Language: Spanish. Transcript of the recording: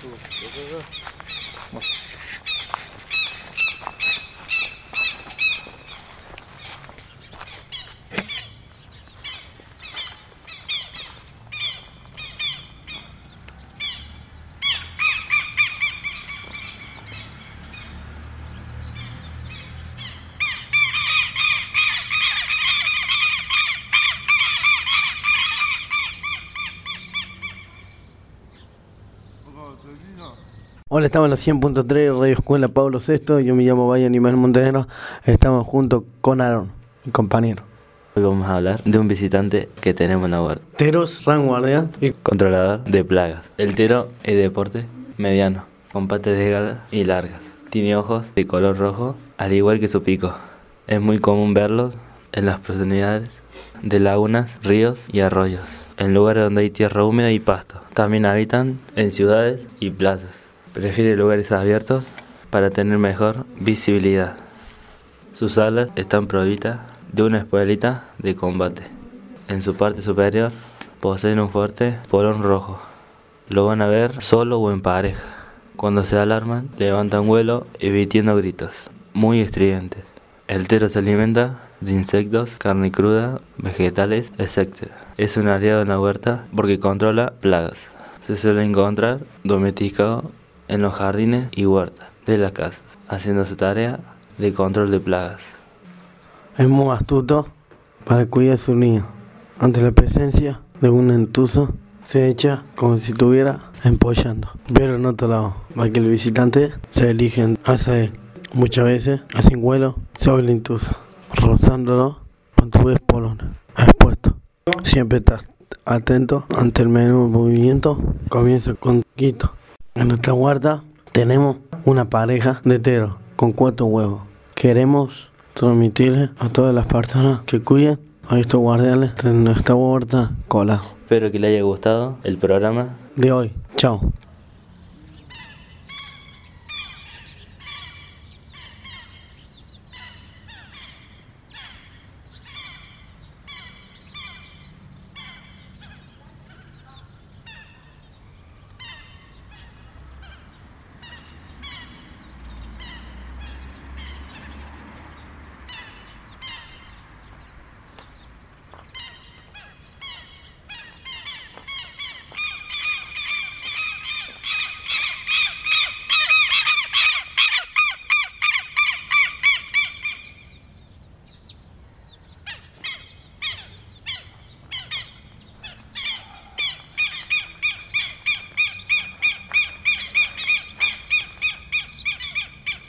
走走走。Hola, estamos en la 100.3 Radio Escuela Pablo VI. Yo me llamo Valle Animal Montenegro. Estamos junto con Aaron, mi compañero. Hoy vamos a hablar de un visitante que tenemos en la huerta. Teros, y Controlador de plagas. El tero es de deporte mediano, con patas delgadas y largas. Tiene ojos de color rojo, al igual que su pico. Es muy común verlos en las proximidades de lagunas, ríos y arroyos, en lugares donde hay tierra húmeda y pasto. También habitan en ciudades y plazas. Prefiere lugares abiertos para tener mejor visibilidad. Sus alas están provistas de una espuelita de combate. En su parte superior poseen un fuerte polón rojo. Lo van a ver solo o en pareja. Cuando se alarman, levantan vuelo emitiendo gritos, muy estridentes. El tero se alimenta de insectos, carne cruda, vegetales, etc. Es un aliado en la huerta porque controla plagas. Se suele encontrar domesticado en los jardines y huertas de las casas, haciendo su tarea de control de plagas. es muy astuto para cuidar a su niño. Ante la presencia de un entuso, se echa como si estuviera empollando, pero en otro lado, para que el visitante se elige hacia él. Muchas veces hacen vuelo sobre el intuso, rozándolo con tu espolón expuesto. Siempre estás atento ante el menú movimiento. Comienza con Quito. En nuestra huerta tenemos una pareja de teros con cuatro huevos. Queremos transmitirle a todas las personas que cuiden a estos guardianes de nuestra huerta cola Espero que le haya gustado el programa de hoy. Chao.